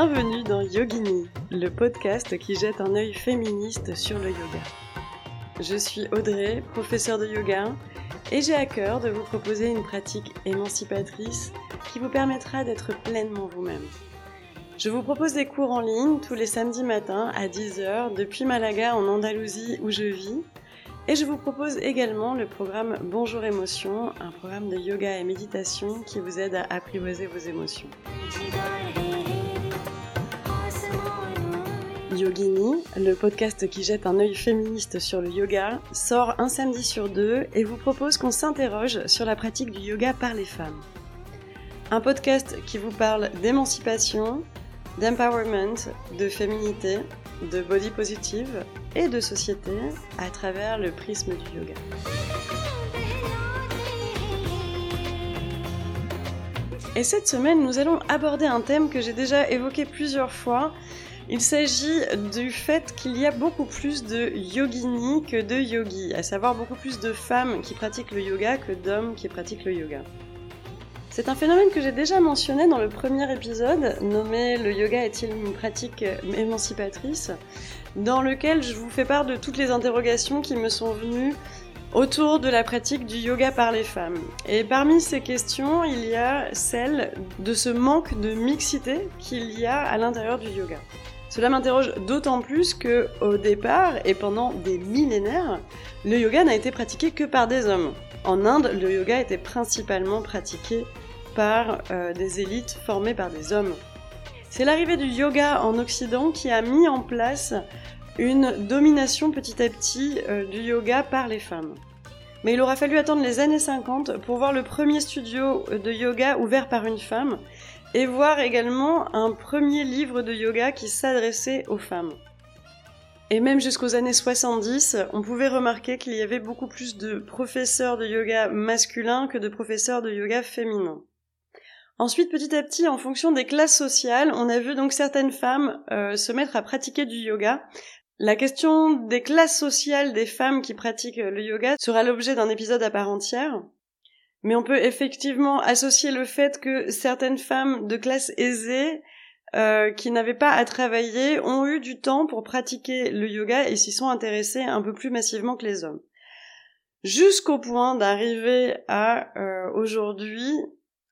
Bienvenue dans Yogini, le podcast qui jette un œil féministe sur le yoga. Je suis Audrey, professeure de yoga, et j'ai à cœur de vous proposer une pratique émancipatrice qui vous permettra d'être pleinement vous-même. Je vous propose des cours en ligne tous les samedis matins à 10h depuis Malaga en Andalousie où je vis. Et je vous propose également le programme Bonjour Émotion, un programme de yoga et méditation qui vous aide à apprivoiser vos émotions. Yogini, le podcast qui jette un œil féministe sur le yoga, sort un samedi sur deux et vous propose qu'on s'interroge sur la pratique du yoga par les femmes. Un podcast qui vous parle d'émancipation, d'empowerment, de féminité, de body positive et de société à travers le prisme du yoga. Et cette semaine, nous allons aborder un thème que j'ai déjà évoqué plusieurs fois. Il s'agit du fait qu'il y a beaucoup plus de yoginis que de yogis, à savoir beaucoup plus de femmes qui pratiquent le yoga que d'hommes qui pratiquent le yoga. C'est un phénomène que j'ai déjà mentionné dans le premier épisode, nommé Le yoga est-il une pratique émancipatrice dans lequel je vous fais part de toutes les interrogations qui me sont venues autour de la pratique du yoga par les femmes. Et parmi ces questions, il y a celle de ce manque de mixité qu'il y a à l'intérieur du yoga. Cela m'interroge d'autant plus que, au départ et pendant des millénaires, le yoga n'a été pratiqué que par des hommes. En Inde, le yoga était principalement pratiqué par euh, des élites formées par des hommes. C'est l'arrivée du yoga en Occident qui a mis en place une domination petit à petit euh, du yoga par les femmes. Mais il aura fallu attendre les années 50 pour voir le premier studio de yoga ouvert par une femme et voir également un premier livre de yoga qui s'adressait aux femmes. Et même jusqu'aux années 70, on pouvait remarquer qu'il y avait beaucoup plus de professeurs de yoga masculins que de professeurs de yoga féminins. Ensuite, petit à petit, en fonction des classes sociales, on a vu donc certaines femmes euh, se mettre à pratiquer du yoga. La question des classes sociales des femmes qui pratiquent le yoga sera l'objet d'un épisode à part entière. Mais on peut effectivement associer le fait que certaines femmes de classe aisée euh, qui n'avaient pas à travailler ont eu du temps pour pratiquer le yoga et s'y sont intéressées un peu plus massivement que les hommes. Jusqu'au point d'arriver à euh, aujourd'hui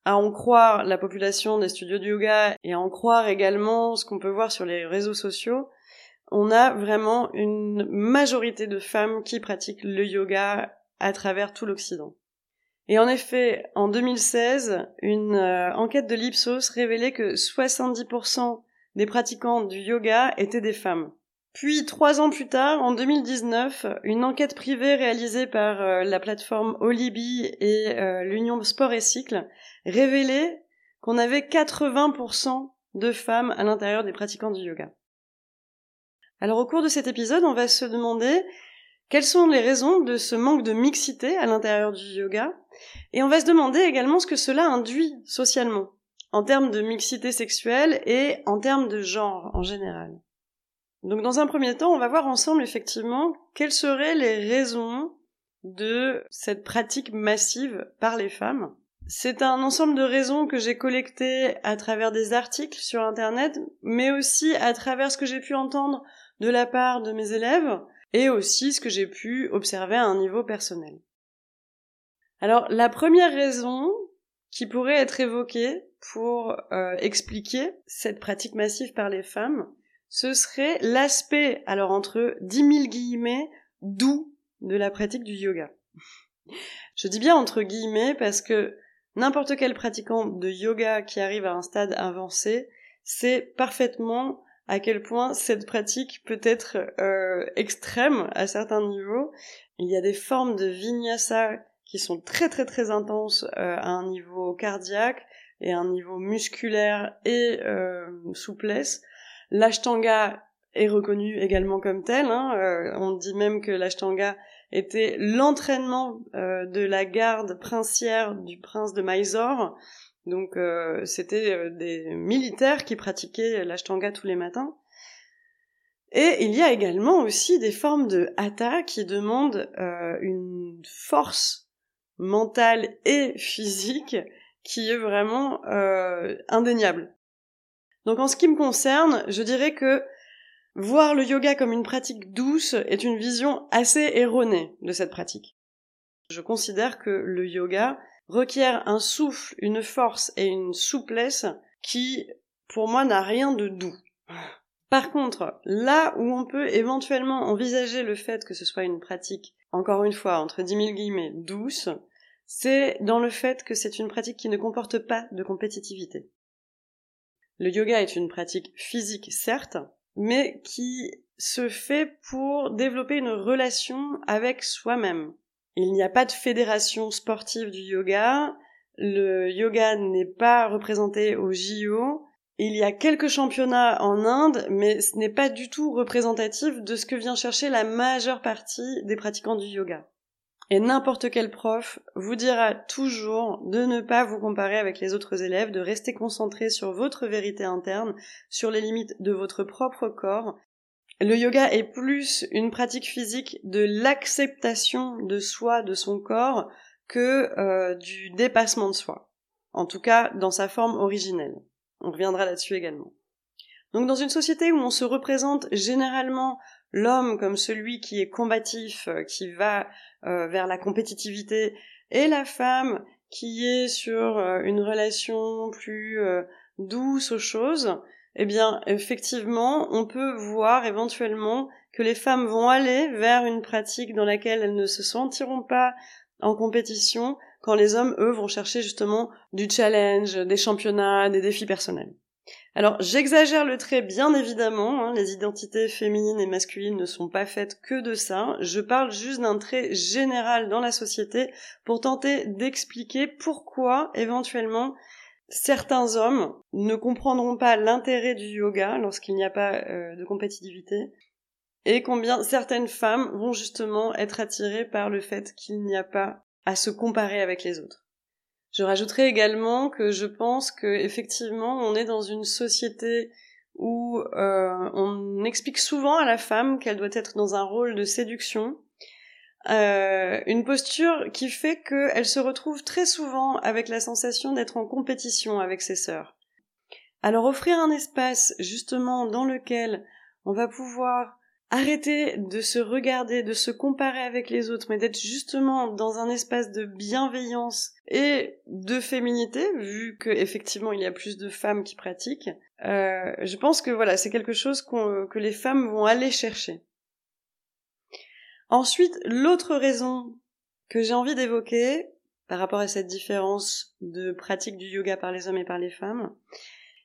à en croire la population des studios de yoga et à en croire également ce qu'on peut voir sur les réseaux sociaux, on a vraiment une majorité de femmes qui pratiquent le yoga à travers tout l'Occident. Et en effet, en 2016, une euh, enquête de l'Ipsos révélait que 70% des pratiquants du yoga étaient des femmes. Puis, trois ans plus tard, en 2019, une enquête privée réalisée par euh, la plateforme Olibi et euh, l'Union Sport et Cycle révélait qu'on avait 80% de femmes à l'intérieur des pratiquants du yoga. Alors au cours de cet épisode, on va se demander quelles sont les raisons de ce manque de mixité à l'intérieur du yoga? Et on va se demander également ce que cela induit socialement en termes de mixité sexuelle et en termes de genre en général. Donc dans un premier temps, on va voir ensemble effectivement quelles seraient les raisons de cette pratique massive par les femmes. C'est un ensemble de raisons que j'ai collectées à travers des articles sur Internet, mais aussi à travers ce que j'ai pu entendre de la part de mes élèves, et aussi ce que j'ai pu observer à un niveau personnel. Alors, la première raison qui pourrait être évoquée pour euh, expliquer cette pratique massive par les femmes, ce serait l'aspect, alors entre 10 000 guillemets, doux de la pratique du yoga. Je dis bien entre guillemets parce que n'importe quel pratiquant de yoga qui arrive à un stade avancé sait parfaitement à quel point cette pratique peut être euh, extrême à certains niveaux. Il y a des formes de vinyasa qui sont très très très intenses euh, à un niveau cardiaque et à un niveau musculaire et euh, souplesse. L'ashtanga est reconnu également comme tel. Hein. on dit même que l'ashtanga était l'entraînement euh, de la garde princière du prince de Mysore. Donc euh, c'était euh, des militaires qui pratiquaient l'ashtanga tous les matins. Et il y a également aussi des formes de hatha qui demandent une force mentale et physique qui est vraiment indéniable. Donc en ce qui me concerne, je dirais que voir le yoga comme une pratique douce est une vision assez erronée de cette pratique. Je considère que le yoga requiert un souffle, une force et une souplesse qui, pour moi, n'a rien de doux. Par contre, là où on peut éventuellement envisager le fait que ce soit une pratique, encore une fois, entre dix mille guillemets, douce, c'est dans le fait que c'est une pratique qui ne comporte pas de compétitivité. Le yoga est une pratique physique, certes, mais qui se fait pour développer une relation avec soi-même. Il n'y a pas de fédération sportive du yoga, le yoga n'est pas représenté au JO, il y a quelques championnats en Inde, mais ce n'est pas du tout représentatif de ce que vient chercher la majeure partie des pratiquants du yoga. Et n'importe quel prof vous dira toujours de ne pas vous comparer avec les autres élèves, de rester concentré sur votre vérité interne, sur les limites de votre propre corps. Le yoga est plus une pratique physique de l'acceptation de soi, de son corps, que euh, du dépassement de soi. En tout cas, dans sa forme originelle. On reviendra là-dessus également. Donc dans une société où on se représente généralement l'homme comme celui qui est combatif, euh, qui va euh, vers la compétitivité, et la femme qui est sur une relation plus douce aux choses, eh bien effectivement on peut voir éventuellement que les femmes vont aller vers une pratique dans laquelle elles ne se sentiront pas en compétition, quand les hommes, eux, vont chercher justement du challenge, des championnats, des défis personnels. Alors j'exagère le trait bien évidemment, hein, les identités féminines et masculines ne sont pas faites que de ça, je parle juste d'un trait général dans la société pour tenter d'expliquer pourquoi éventuellement certains hommes ne comprendront pas l'intérêt du yoga lorsqu'il n'y a pas euh, de compétitivité et combien certaines femmes vont justement être attirées par le fait qu'il n'y a pas à se comparer avec les autres. Je rajouterai également que je pense que effectivement on est dans une société où euh, on explique souvent à la femme qu'elle doit être dans un rôle de séduction, euh, une posture qui fait qu'elle se retrouve très souvent avec la sensation d'être en compétition avec ses sœurs. Alors offrir un espace justement dans lequel on va pouvoir Arrêter de se regarder, de se comparer avec les autres, mais d'être justement dans un espace de bienveillance et de féminité, vu que effectivement il y a plus de femmes qui pratiquent. Euh, je pense que voilà, c'est quelque chose que les femmes vont aller chercher. Ensuite, l'autre raison que j'ai envie d'évoquer par rapport à cette différence de pratique du yoga par les hommes et par les femmes,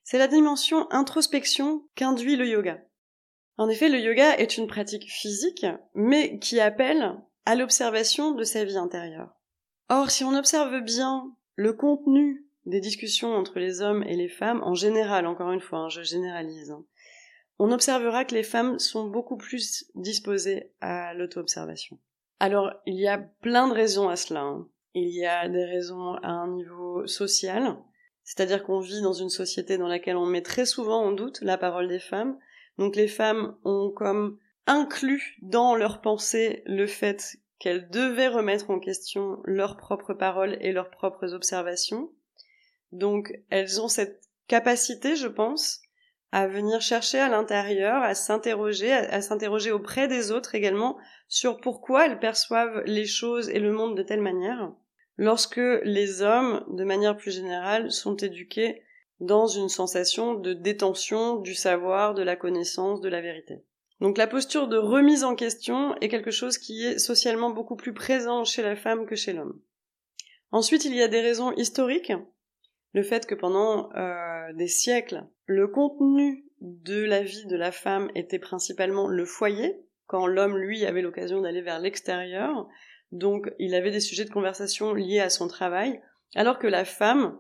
c'est la dimension introspection qu'induit le yoga. En effet, le yoga est une pratique physique, mais qui appelle à l'observation de sa vie intérieure. Or, si on observe bien le contenu des discussions entre les hommes et les femmes, en général, encore une fois, hein, je généralise, hein, on observera que les femmes sont beaucoup plus disposées à l'auto-observation. Alors, il y a plein de raisons à cela. Hein. Il y a des raisons à un niveau social, c'est-à-dire qu'on vit dans une société dans laquelle on met très souvent en doute la parole des femmes, donc les femmes ont comme inclus dans leur pensée le fait qu'elles devaient remettre en question leurs propres paroles et leurs propres observations. Donc elles ont cette capacité, je pense, à venir chercher à l'intérieur, à s'interroger, à, s'interroger auprès des autres également sur pourquoi elles perçoivent les choses et le monde de telle manière, lorsque les hommes, de manière plus générale, sont éduqués dans une sensation de détention du savoir, de la connaissance, de la vérité. Donc la posture de remise en question est quelque chose qui est socialement beaucoup plus présent chez la femme que chez l'homme. Ensuite, il y a des raisons historiques. Le fait que pendant euh, des siècles, le contenu de la vie de la femme était principalement le foyer, quand l'homme, lui, avait l'occasion d'aller vers l'extérieur. Donc, il avait des sujets de conversation liés à son travail, alors que la femme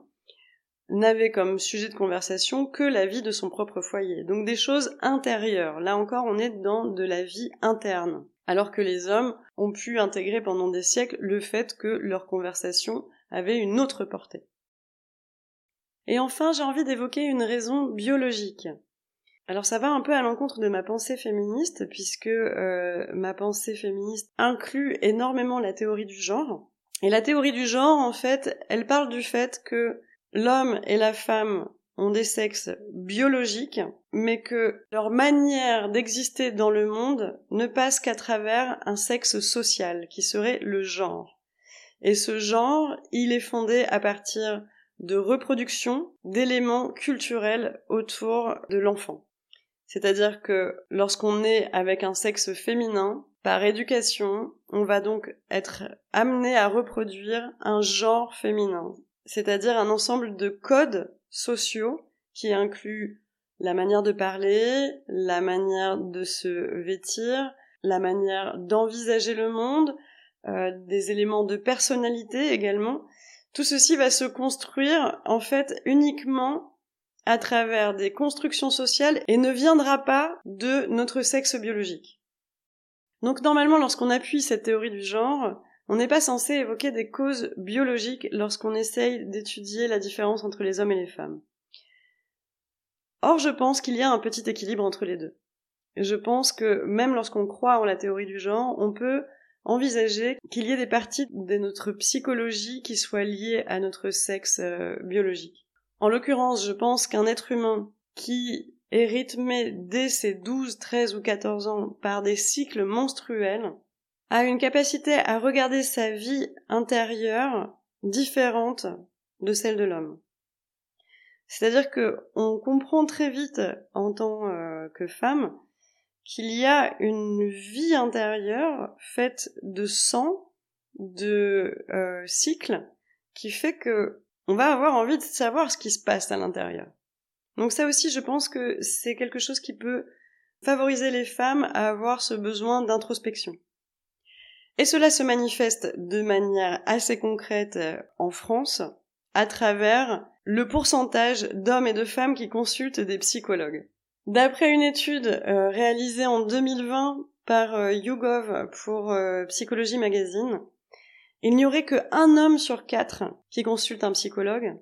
n'avait comme sujet de conversation que la vie de son propre foyer. Donc des choses intérieures. Là encore, on est dans de la vie interne. Alors que les hommes ont pu intégrer pendant des siècles le fait que leur conversation avait une autre portée. Et enfin, j'ai envie d'évoquer une raison biologique. Alors ça va un peu à l'encontre de ma pensée féministe, puisque euh, ma pensée féministe inclut énormément la théorie du genre. Et la théorie du genre, en fait, elle parle du fait que l'homme et la femme ont des sexes biologiques, mais que leur manière d'exister dans le monde ne passe qu'à travers un sexe social, qui serait le genre. Et ce genre, il est fondé à partir de reproduction d'éléments culturels autour de l'enfant. C'est-à-dire que lorsqu'on est avec un sexe féminin, par éducation, on va donc être amené à reproduire un genre féminin, c'est-à-dire un ensemble de codes sociaux qui incluent la manière de parler, la manière de se vêtir, la manière d'envisager le monde, euh, des éléments de personnalité également. Tout ceci va se construire en fait uniquement à travers des constructions sociales et ne viendra pas de notre sexe biologique. Donc normalement lorsqu'on appuie cette théorie du genre, on n'est pas censé évoquer des causes biologiques lorsqu'on essaye d'étudier la différence entre les hommes et les femmes. Or, je pense qu'il y a un petit équilibre entre les deux. Je pense que même lorsqu'on croit en la théorie du genre, on peut envisager qu'il y ait des parties de notre psychologie qui soient liées à notre sexe euh, biologique. En l'occurrence, je pense qu'un être humain qui est rythmé dès ses 12, 13 ou 14 ans par des cycles menstruels a une capacité à regarder sa vie intérieure différente de celle de l'homme. C'est-à-dire que on comprend très vite en tant euh, que femme qu'il y a une vie intérieure faite de sang, de euh, cycles, qui fait que on va avoir envie de savoir ce qui se passe à l'intérieur. Donc ça aussi, je pense que c'est quelque chose qui peut favoriser les femmes à avoir ce besoin d'introspection. Et cela se manifeste de manière assez concrète euh, en France à travers le pourcentage d'hommes et de femmes qui consultent des psychologues. D'après une étude euh, réalisée en 2020 par euh, YouGov pour Psychologie Magazine, il n'y aurait que un homme sur quatre qui consulte un psychologue,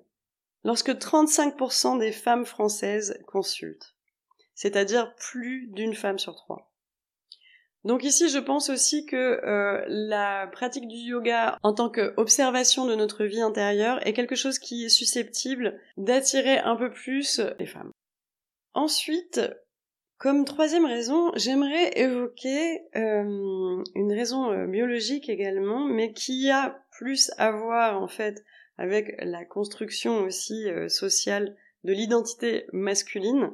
lorsque 35% des femmes françaises consultent, c'est-à-dire plus d'une femme sur trois. Donc ici, je pense aussi que euh, la pratique du yoga en tant qu'observation de notre vie intérieure est quelque chose qui est susceptible d'attirer un peu plus les femmes. Ensuite, comme troisième raison, j'aimerais évoquer euh, une raison euh, biologique également, mais qui a plus à voir en fait avec la construction aussi sociale de l'identité masculine,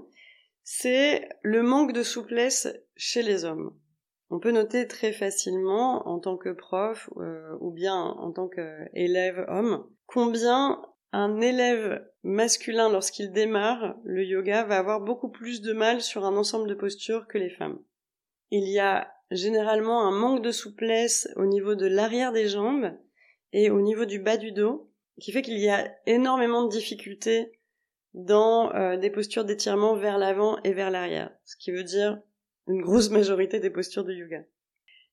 c'est le manque de souplesse chez les hommes. On peut noter très facilement, en tant que prof euh, ou bien en tant qu'élève homme, combien un élève masculin, lorsqu'il démarre le yoga, va avoir beaucoup plus de mal sur un ensemble de postures que les femmes. Il y a généralement un manque de souplesse au niveau de l'arrière des jambes et au niveau du bas du dos, qui fait qu'il y a énormément de difficultés dans euh, des postures d'étirement vers l'avant et vers l'arrière. Ce qui veut dire une grosse majorité des postures de yoga.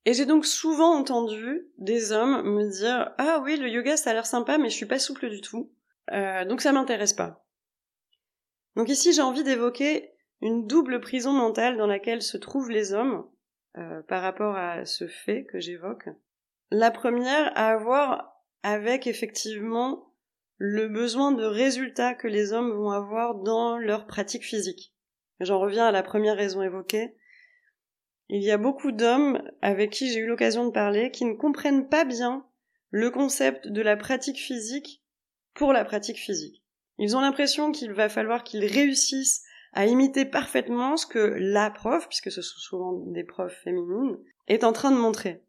Et j'ai donc souvent entendu des hommes me dire ah oui le yoga ça a l'air sympa mais je suis pas souple du tout euh, donc ça m'intéresse pas. Donc ici j'ai envie d'évoquer une double prison mentale dans laquelle se trouvent les hommes euh, par rapport à ce fait que j'évoque. La première à avoir avec effectivement le besoin de résultats que les hommes vont avoir dans leur pratique physique. J'en reviens à la première raison évoquée, il y a beaucoup d'hommes avec qui j'ai eu l'occasion de parler qui ne comprennent pas bien le concept de la pratique physique pour la pratique physique. Ils ont l'impression qu'il va falloir qu'ils réussissent à imiter parfaitement ce que la prof, puisque ce sont souvent des profs féminines, est en train de montrer.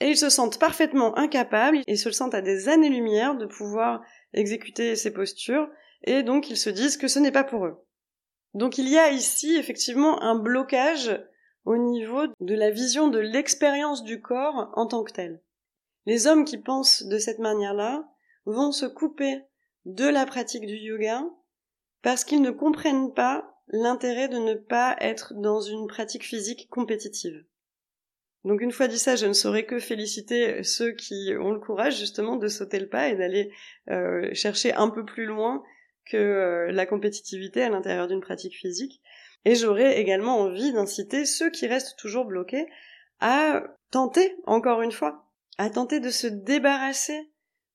Et ils se sentent parfaitement incapables, et se sentent à des années-lumière de pouvoir exécuter ces postures, et donc ils se disent que ce n'est pas pour eux. Donc il y a ici effectivement un blocage au niveau de la vision de l'expérience du corps en tant que tel. Les hommes qui pensent de cette manière-là vont se couper de la pratique du yoga parce qu'ils ne comprennent pas l'intérêt de ne pas être dans une pratique physique compétitive. Donc une fois dit ça, je ne saurais que féliciter ceux qui ont le courage justement de sauter le pas et d'aller euh, chercher un peu plus loin que euh, la compétitivité à l'intérieur d'une pratique physique. Et j'aurais également envie d'inciter ceux qui restent toujours bloqués à tenter, encore une fois, à tenter de se débarrasser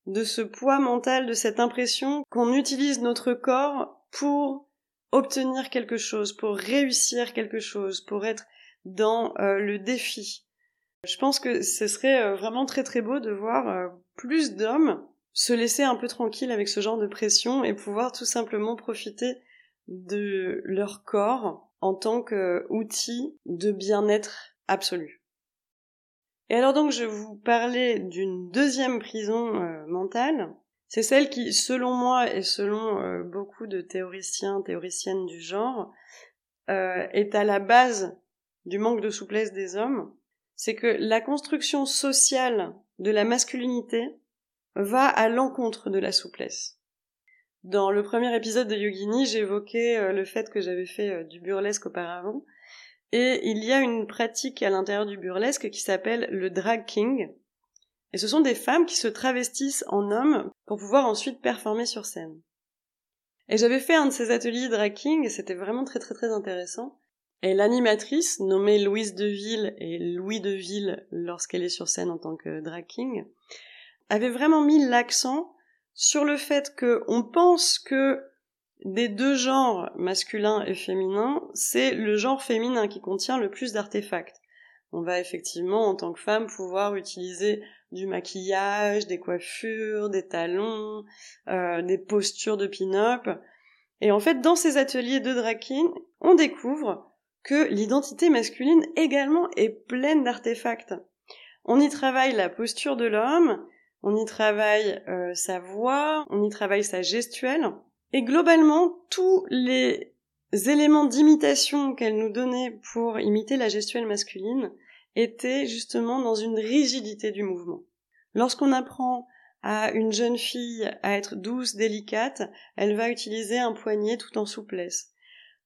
de ce poids mental, de cette impression qu'on utilise notre corps pour obtenir quelque chose, pour réussir quelque chose, pour être dans euh, le défi. Je pense que ce serait euh, vraiment très très beau de voir euh, plus d'hommes se laisser un peu tranquille avec ce genre de pression et pouvoir tout simplement profiter de leur corps en tant qu'outil de bien-être absolu. Et alors donc je vous parler d'une deuxième prison mentale c'est celle qui, selon moi et selon euh, beaucoup de théoriciens, théoriciennes du genre, euh, est à la base du manque de souplesse des hommes. C'est que la construction sociale de la masculinité va à l'encontre de la souplesse. Dans le premier épisode de Yogini, j'évoquais euh, le fait que j'avais fait du burlesque auparavant, et il y a une pratique à l'intérieur du burlesque qui s'appelle le drag king, et ce sont des femmes qui se travestissent en hommes pour pouvoir ensuite performer sur scène. Et j'avais fait un de ces ateliers drag king et c'était vraiment très très très intéressant. Et l'animatrice, nommée Louise Deville et Louis Deville lorsqu'elle est sur scène en tant que drag king, avait vraiment mis l'accent sur le fait que on pense que des deux genres, masculin et féminin, c'est le genre féminin qui contient le plus d'artefacts. On va effectivement, en tant que femme, pouvoir utiliser du maquillage, des coiffures, des talons, euh, des postures de pin-up. Et en fait, dans ces ateliers de drag on découvre que l'identité masculine également est pleine d'artefacts. On y travaille la posture de l'homme, on y travaille euh, sa voix, on y travaille sa gestuelle, et globalement, tous les éléments d'imitation qu'elle nous donnait pour imiter la gestuelle masculine était justement dans une rigidité du mouvement. Lorsqu'on apprend à une jeune fille à être douce, délicate, elle va utiliser un poignet tout en souplesse.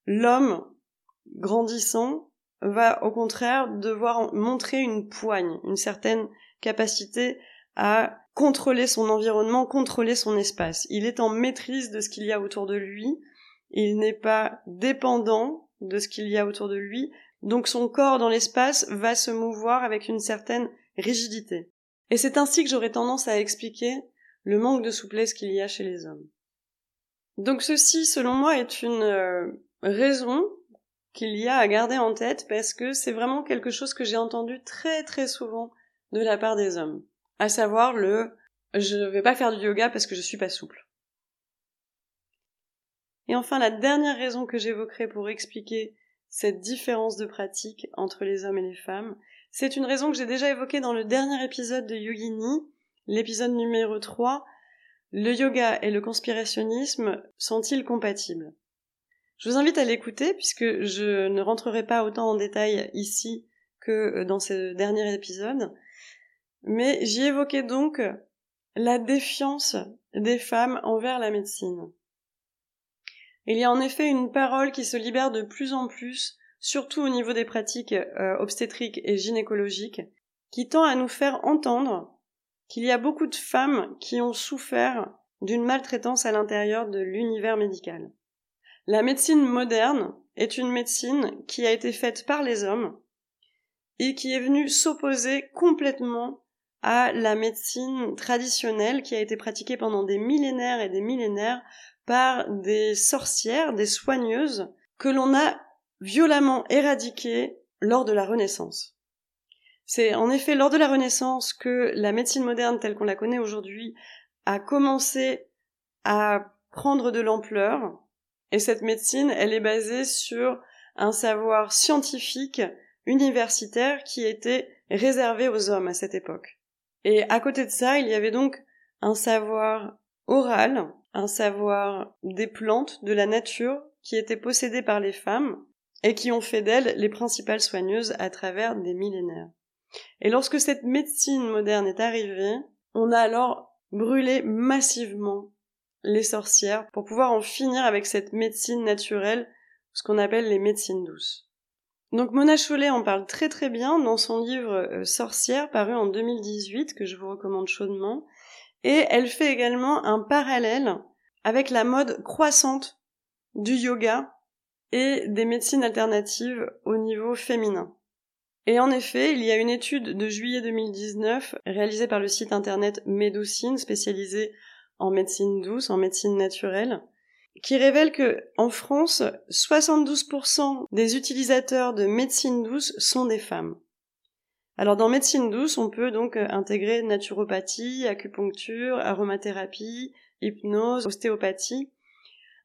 L'homme, grandissant, va au contraire devoir montrer une poigne, une certaine capacité à contrôler son environnement, contrôler son espace. Il est en maîtrise de ce qu'il y a autour de lui, il n'est pas dépendant de ce qu'il y a autour de lui, donc son corps dans l'espace va se mouvoir avec une certaine rigidité. Et c'est ainsi que j'aurais tendance à expliquer le manque de souplesse qu'il y a chez les hommes. Donc ceci, selon moi, est une euh, raison qu'il y a à garder en tête parce que c'est vraiment quelque chose que j'ai entendu très très souvent de la part des hommes. À savoir le je ne vais pas faire du yoga parce que je suis pas souple. Et enfin, la dernière raison que j'évoquerai pour expliquer cette différence de pratique entre les hommes et les femmes. C'est une raison que j'ai déjà évoquée dans le dernier épisode de Yogini, l'épisode numéro 3. Le yoga et le conspirationnisme sont-ils compatibles? Je vous invite à l'écouter puisque je ne rentrerai pas autant en détail ici que dans ce dernier épisode. Mais j'y évoquais donc la défiance des femmes envers la médecine. Il y a en effet une parole qui se libère de plus en plus, surtout au niveau des pratiques euh, obstétriques et gynécologiques, qui tend à nous faire entendre qu'il y a beaucoup de femmes qui ont souffert d'une maltraitance à l'intérieur de l'univers médical. La médecine moderne est une médecine qui a été faite par les hommes et qui est venue s'opposer complètement à la médecine traditionnelle qui a été pratiquée pendant des millénaires et des millénaires par des sorcières, des soigneuses, que l'on a violemment éradiquées lors de la Renaissance. C'est en effet lors de la Renaissance que la médecine moderne telle qu'on la connaît aujourd'hui a commencé à prendre de l'ampleur, et cette médecine, elle est basée sur un savoir scientifique universitaire qui était réservé aux hommes à cette époque. Et à côté de ça, il y avait donc un savoir oral un savoir des plantes, de la nature, qui était possédé par les femmes et qui ont fait d'elles les principales soigneuses à travers des millénaires. Et lorsque cette médecine moderne est arrivée, on a alors brûlé massivement les sorcières pour pouvoir en finir avec cette médecine naturelle, ce qu'on appelle les médecines douces. Donc Mona Chollet en parle très très bien dans son livre euh, Sorcière paru en 2018 que je vous recommande chaudement et elle fait également un parallèle avec la mode croissante du yoga et des médecines alternatives au niveau féminin. Et en effet, il y a une étude de juillet 2019 réalisée par le site internet Medocine spécialisé en médecine douce, en médecine naturelle, qui révèle que en France, 72% des utilisateurs de médecine douce sont des femmes. Alors dans médecine douce, on peut donc euh, intégrer naturopathie, acupuncture, aromathérapie, hypnose, ostéopathie,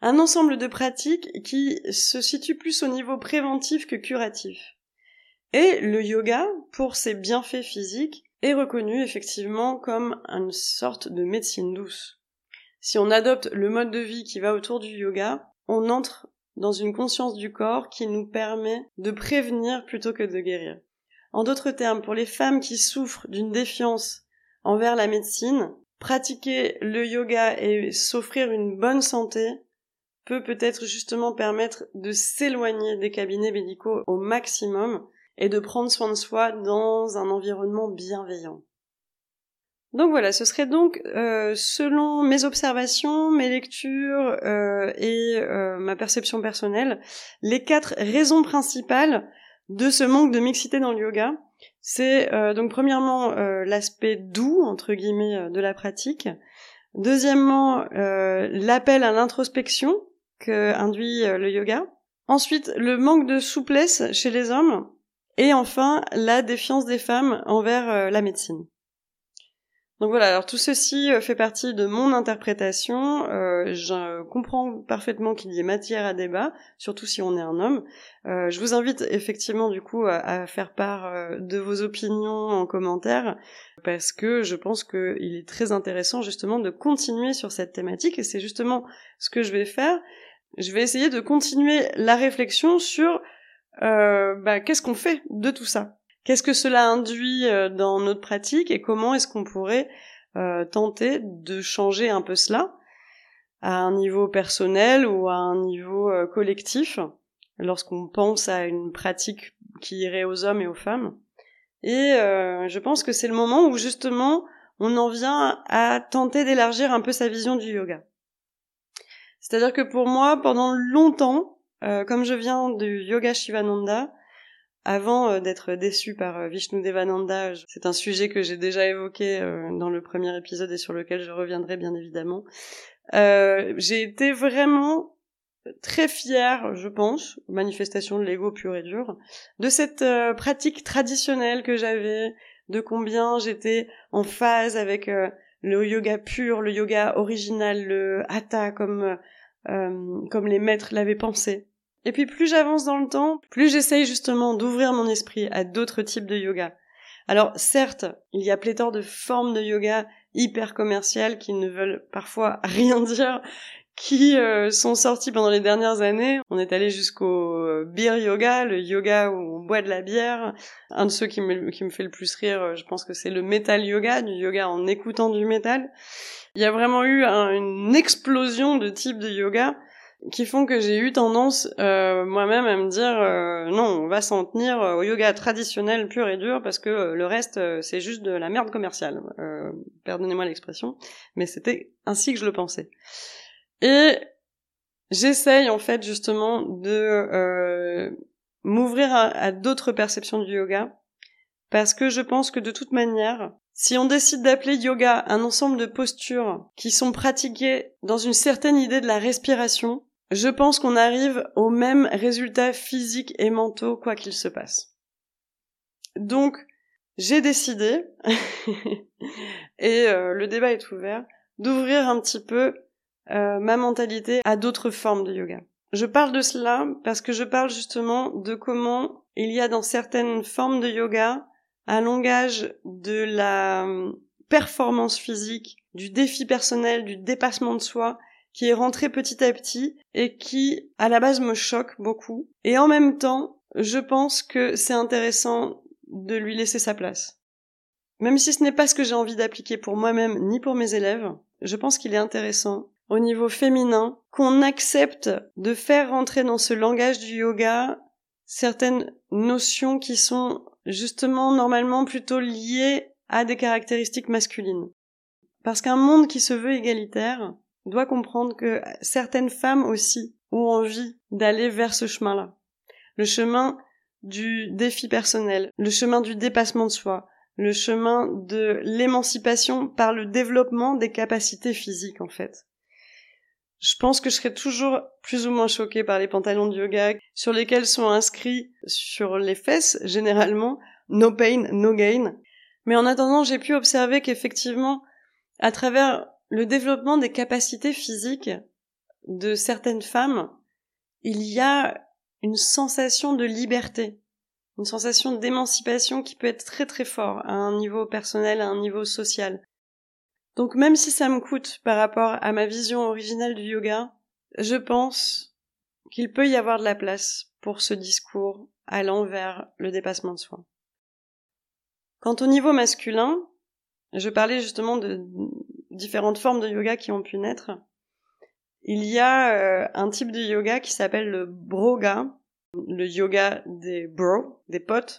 un ensemble de pratiques qui se situent plus au niveau préventif que curatif. Et le yoga, pour ses bienfaits physiques, est reconnu effectivement comme une sorte de médecine douce. Si on adopte le mode de vie qui va autour du yoga, on entre dans une conscience du corps qui nous permet de prévenir plutôt que de guérir. En d'autres termes, pour les femmes qui souffrent d'une défiance envers la médecine, pratiquer le yoga et s'offrir une bonne santé peut peut-être justement permettre de s'éloigner des cabinets médicaux au maximum et de prendre soin de soi dans un environnement bienveillant. Donc voilà, ce serait donc, euh, selon mes observations, mes lectures euh, et euh, ma perception personnelle, les quatre raisons principales de ce manque de mixité dans le yoga. C'est donc premièrement l'aspect doux, entre guillemets, de la pratique. Deuxièmement, l'appel à l'introspection que induit le yoga. Ensuite, le manque de souplesse chez les hommes. Et enfin, la défiance des femmes envers la médecine. Donc voilà, alors tout ceci euh, fait partie de mon interprétation. Euh, je comprends parfaitement qu'il y ait matière à débat, surtout si on est un homme. Euh, je vous invite effectivement du coup à, faire part de vos opinions en commentaire, parce que je pense qu'il est très intéressant justement de continuer sur cette thématique, et c'est justement ce que je vais faire. Je vais essayer de continuer la réflexion sur bah, qu'est-ce qu'on fait de tout ça Qu'est-ce que cela induit euh, dans notre pratique et comment est-ce qu'on pourrait euh, tenter de changer un peu cela à un niveau personnel ou à un niveau euh, collectif lorsqu'on pense à une pratique qui irait aux hommes et aux femmes? Et je pense que c'est le moment où justement on en vient à tenter d'élargir un peu sa vision du yoga. C'est-à-dire que pour moi, pendant longtemps, comme je viens du yoga Shivananda, avant euh, d'être déçu par euh, Vishnu Devananda, c'est un sujet que j'ai déjà évoqué euh, dans le premier épisode et sur lequel je reviendrai bien évidemment. j'ai été vraiment très fière, je pense, manifestation de l'ego pur et dur, de cette pratique traditionnelle que j'avais, de combien j'étais en phase avec le yoga pur, le yoga original, le hatha comme comme les maîtres l'avaient pensé. Et puis plus j'avance dans le temps, plus j'essaye justement d'ouvrir mon esprit à d'autres types de yoga. Alors certes, il y a pléthore de formes de yoga hyper commerciales qui ne veulent parfois rien dire, qui euh, sont sorties pendant les dernières années. On est allé jusqu'au euh, beer yoga, le yoga où on boit de la bière. Un de ceux qui me, qui fait le plus rire, euh, je pense que c'est le metal yoga, du yoga en écoutant du métal. Il y a vraiment eu une explosion de types de yoga qui font que j'ai eu tendance euh, moi-même à me dire euh, non, on va s'en tenir au yoga traditionnel pur et dur parce que euh, le reste c'est juste de la merde commerciale. Pardonnez-moi l'expression, mais c'était ainsi que je le pensais. Et j'essaye en fait justement de m'ouvrir à d'autres perceptions du yoga parce que je pense que de toute manière, si on décide d'appeler yoga un ensemble de postures qui sont pratiquées dans une certaine idée de la respiration, je pense qu'on arrive aux mêmes résultats physiques et mentaux quoi qu'il se passe. Donc, j'ai décidé, et euh, le débat est ouvert, d'ouvrir un petit peu euh, ma mentalité à d'autres formes de yoga. Je parle de cela parce que je parle justement de comment il y a dans certaines formes de yoga un langage de la euh, performance physique, du défi personnel, du dépassement de soi, qui est rentré petit à petit et qui, à la base, me choque beaucoup. Et en même temps, je pense que c'est intéressant de lui laisser sa place. Même si ce n'est pas ce que j'ai envie d'appliquer pour moi-même ni pour mes élèves, je pense qu'il est intéressant, au niveau féminin, qu'on accepte de faire rentrer dans ce langage du yoga certaines notions qui sont justement normalement plutôt liées à des caractéristiques masculines. Parce qu'un monde qui se veut égalitaire doit comprendre que certaines femmes aussi ont envie d'aller vers ce chemin-là. Le chemin du défi personnel, le chemin du dépassement de soi, le chemin de l'émancipation par le développement des capacités physiques en fait. Je pense que je serais toujours plus ou moins choquée par les pantalons de yoga sur lesquels sont inscrits sur les fesses, généralement, no pain, no gain. Mais en attendant, j'ai pu observer qu'effectivement, à travers le développement des capacités physiques de certaines femmes, il y a une sensation de liberté, une sensation d'émancipation qui peut être très très fort à un niveau personnel, à un niveau social. Donc même si ça me coûte par rapport à ma vision originale du yoga, je pense qu'il peut y avoir de la place pour ce discours allant vers le dépassement de soi. Quant au niveau masculin, je parlais justement de différentes formes de yoga qui ont pu naître. Il y a euh, un type de yoga qui s'appelle le broga, le yoga des bros, des potes,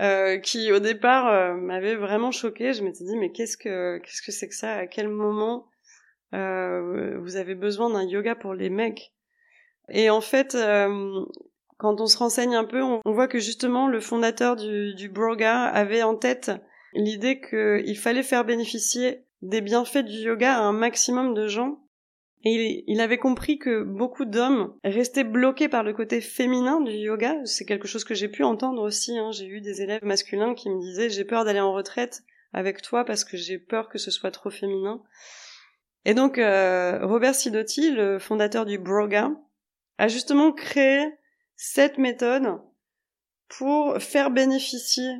euh, qui au départ euh, m'avait vraiment choqué. Je m'étais dit mais qu'est-ce que qu'est-ce que c'est que ça? À quel moment vous avez besoin d'un yoga pour les mecs? Et en fait, quand on se renseigne un peu, on, voit que justement le fondateur du Broga avait en tête l'idée qu'il fallait faire bénéficier des bienfaits du yoga à un maximum de gens et il avait compris que beaucoup d'hommes restaient bloqués par le côté féminin du yoga. C'est quelque chose que j'ai pu entendre aussi. Hein. J'ai eu des élèves masculins qui me disaient j'ai peur d'aller en retraite avec toi parce que j'ai peur que ce soit trop féminin. Et donc euh, Robert Sidotti, le fondateur du Broga, a justement créé cette méthode pour faire bénéficier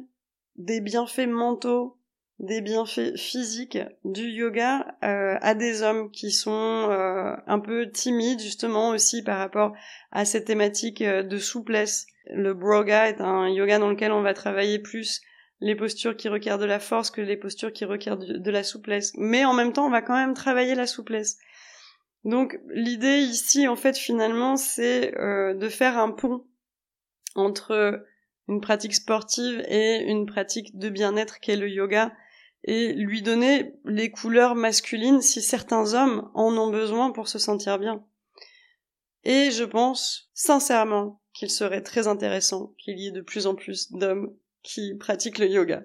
des bienfaits mentaux des bienfaits physiques du yoga euh, à des hommes qui sont euh, un peu timides justement aussi par rapport à cette thématique euh, de souplesse. Le broga est un yoga dans lequel on va travailler plus les postures qui requièrent de la force que les postures qui requièrent de, la souplesse. Mais en même temps, on va quand même travailler la souplesse. Donc l'idée ici, en fait, finalement, c'est de faire un pont entre une pratique sportive et une pratique de bien-être qu'est le yoga et lui donner les couleurs masculines si certains hommes en ont besoin pour se sentir bien. Et je pense sincèrement qu'il serait très intéressant qu'il y ait de plus en plus d'hommes qui pratiquent le yoga.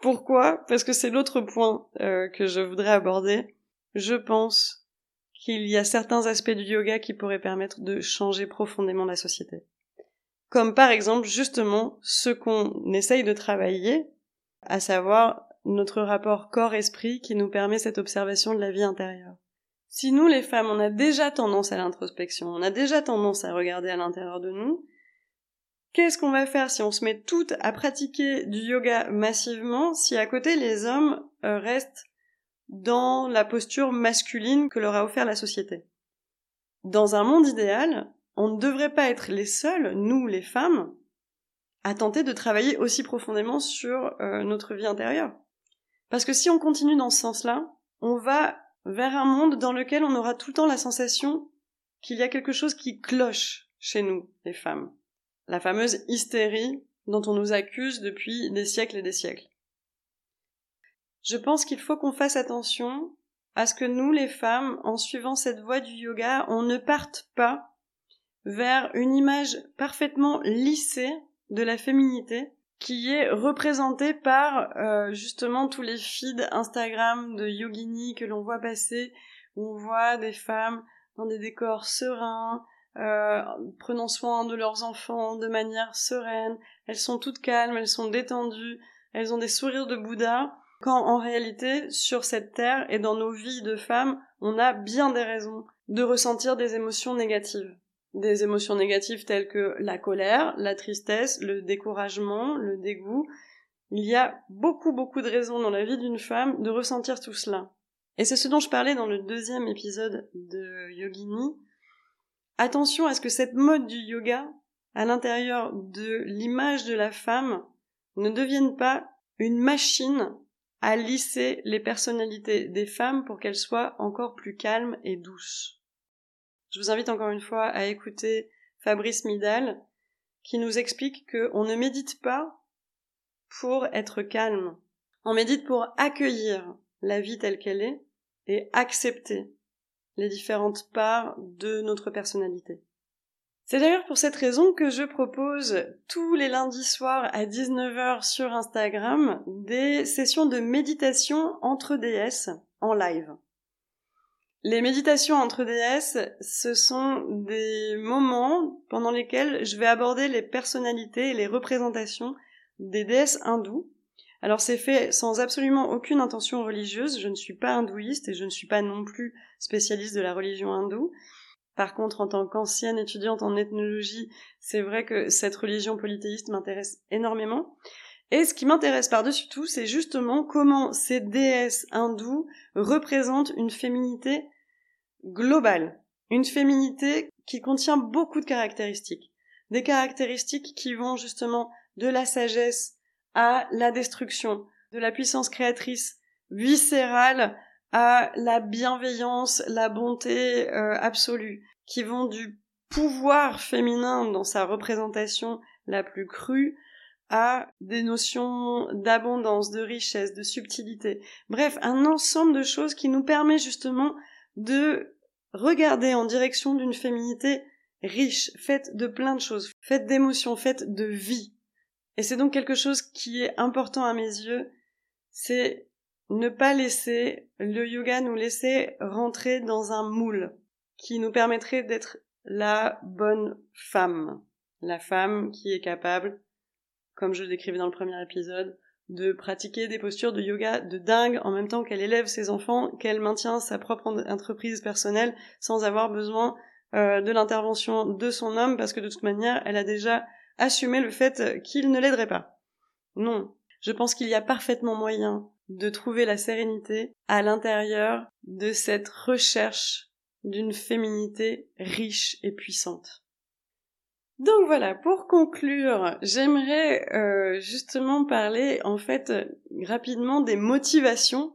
Pourquoi? Parce que c'est l'autre point euh, que je voudrais aborder. Je pense qu'il y a certains aspects du yoga qui pourraient permettre de changer profondément la société. Comme par exemple justement ce qu'on essaye de travailler, à savoir notre rapport corps-esprit qui nous permet cette observation de la vie intérieure. Si nous, les femmes, on a déjà tendance à l'introspection, on a déjà tendance à regarder à l'intérieur de nous, qu'est-ce qu'on va faire si on se met toutes à pratiquer du yoga massivement, si à côté les hommes euh, restent dans la posture masculine que leur a offert la société? Dans un monde idéal, on ne devrait pas être les seuls, nous les femmes, à tenter de travailler aussi profondément sur euh, notre vie intérieure. Parce que si on continue dans ce sens-là, on va vers un monde dans lequel on aura tout le temps la sensation qu'il y a quelque chose qui cloche chez nous, les femmes. La fameuse hystérie dont on nous accuse depuis des siècles et des siècles. Je pense qu'il faut qu'on fasse attention à ce que nous, les femmes, en suivant cette voie du yoga, on ne parte pas vers une image parfaitement lissée de la féminité qui est représenté par euh, justement tous les feeds Instagram de yogini que l'on voit passer, où on voit des femmes dans des décors sereins, euh, prenant soin de leurs enfants de manière sereine, elles sont toutes calmes, elles sont détendues, elles ont des sourires de Bouddha, quand en réalité, sur cette terre et dans nos vies de femmes, on a bien des raisons de ressentir des émotions négatives des émotions négatives telles que la colère, la tristesse, le découragement, le dégoût. Il y a beaucoup beaucoup de raisons dans la vie d'une femme de ressentir tout cela. Et c'est ce dont je parlais dans le deuxième épisode de Yogini. Attention à ce que cette mode du yoga, à l'intérieur de l'image de la femme, ne devienne pas une machine à lisser les personnalités des femmes pour qu'elles soient encore plus calmes et douces. Je vous invite encore une fois à écouter Fabrice Midal, qui nous explique qu'on ne médite pas pour être calme. On médite pour accueillir la vie telle qu'elle est et accepter les différentes parts de notre personnalité. C'est d'ailleurs pour cette raison que je propose tous les lundis soirs à 19h sur Instagram des sessions de méditation entre déesses en live. Les méditations entre déesses, ce sont des moments pendant lesquels je vais aborder les personnalités et les représentations des déesses hindoues. Alors c'est fait sans absolument aucune intention religieuse, je ne suis pas hindouiste et je ne suis pas non plus spécialiste de la religion hindoue. Par contre, en tant qu'ancienne étudiante en ethnologie, c'est vrai que cette religion polythéiste m'intéresse énormément. Et ce qui m'intéresse par-dessus tout, c'est justement comment ces déesses hindoues représentent une féminité globale. Une féminité qui contient beaucoup de caractéristiques. Des caractéristiques qui vont justement de la sagesse à la destruction, de la puissance créatrice viscérale à la bienveillance, la bonté euh, absolue, qui vont du pouvoir féminin dans sa représentation la plus crue à des notions d'abondance, de richesse, de subtilité. Bref, un ensemble de choses qui nous permet justement de regarder en direction d'une féminité riche, faite de plein de choses, faite d'émotions, faite de vie. Et c'est donc quelque chose qui est important à mes yeux, c'est ne pas laisser le yoga nous laisser rentrer dans un moule qui nous permettrait d'être la bonne femme, la femme qui est capable comme je le décrivais dans le premier épisode, de pratiquer des postures de yoga de dingue en même temps qu'elle élève ses enfants, qu'elle maintient sa propre entreprise personnelle sans avoir besoin euh, de l'intervention de son homme parce que de toute manière elle a déjà assumé le fait qu'il ne l'aiderait pas. Non, je pense qu'il y a parfaitement moyen de trouver la sérénité à l'intérieur de cette recherche d'une féminité riche et puissante. Donc voilà, pour conclure, j'aimerais euh, justement parler en fait rapidement des motivations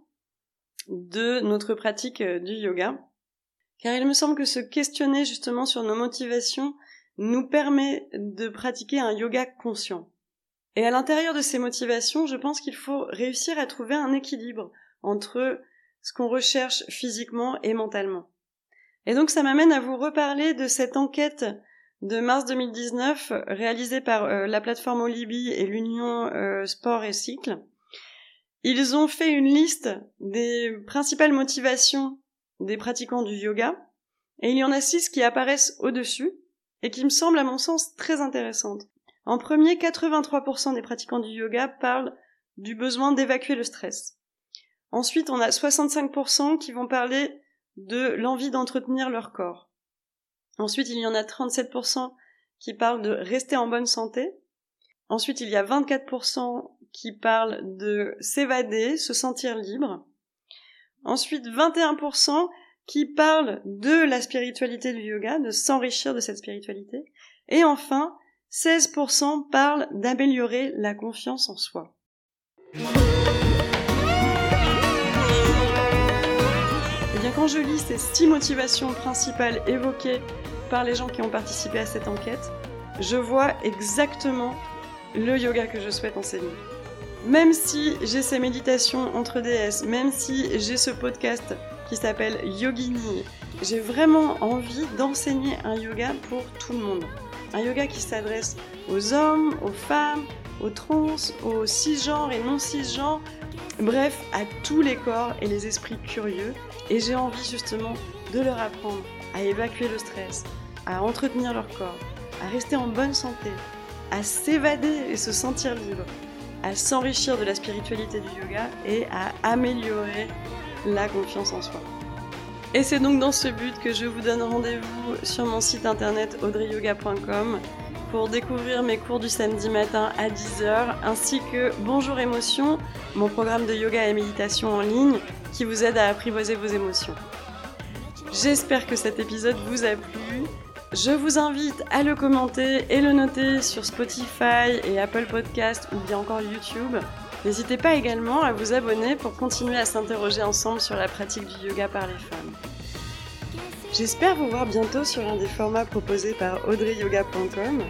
de notre pratique euh, du yoga. Car il me semble que se questionner justement sur nos motivations nous permet de pratiquer un yoga conscient. Et à l'intérieur de ces motivations, je pense qu'il faut réussir à trouver un équilibre entre ce qu'on recherche physiquement et mentalement. Et donc ça m'amène à vous reparler de cette enquête de mars 2019 réalisé par euh, la plateforme Olibi et l'Union euh, Sport et Cycle. Ils ont fait une liste des principales motivations des pratiquants du yoga et il y en a six qui apparaissent au-dessus et qui me semblent à mon sens très intéressantes. En premier, 83% des pratiquants du yoga parlent du besoin d'évacuer le stress. Ensuite, on a 65% qui vont parler de l'envie d'entretenir leur corps. Ensuite, il y en a 37% qui parlent de rester en bonne santé. Ensuite, il y a 24% qui parlent de s'évader, se sentir libre. Ensuite, 21% qui parlent de la spiritualité du yoga, de s'enrichir de cette spiritualité. Et enfin, 16% parlent d'améliorer la confiance en soi. Quand je lis ces six motivations principales évoquées par les gens qui ont participé à cette enquête, je vois exactement le yoga que je souhaite enseigner. Même si j'ai ces méditations entre déesses, même si j'ai ce podcast qui s'appelle Yogini, j'ai vraiment envie d'enseigner un yoga pour tout le monde. Un yoga qui s'adresse aux hommes, aux femmes, aux trans, aux cisgenres et non cisgenres, bref, à tous les corps et les esprits curieux et j'ai envie justement de leur apprendre à évacuer le stress, à entretenir leur corps, à rester en bonne santé, à s'évader et se sentir libre, à s'enrichir de la spiritualité du yoga et à améliorer la confiance en soi. Et c'est donc dans ce but que je vous donne rendez-vous sur mon site internet audreyyoga.com pour découvrir mes cours du samedi matin à 10h ainsi que Bonjour Émotion, mon programme de yoga et méditation en ligne qui vous aide à apprivoiser vos émotions. J'espère que cet épisode vous a plu. Je vous invite à le commenter et le noter sur Spotify et Apple Podcast ou bien encore YouTube. N'hésitez pas également à vous abonner pour continuer à s'interroger ensemble sur la pratique du yoga par les femmes. J'espère vous voir bientôt sur un des formats proposés par audreyyoga.com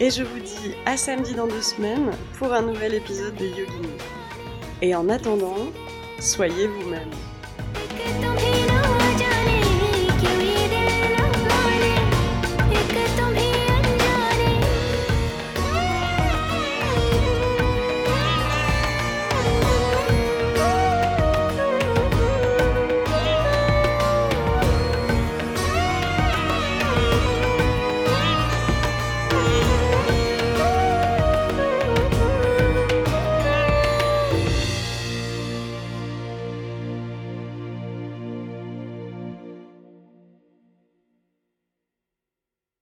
et je vous dis à samedi dans deux semaines pour un nouvel épisode de Yogini. Et en attendant, soyez vous-même.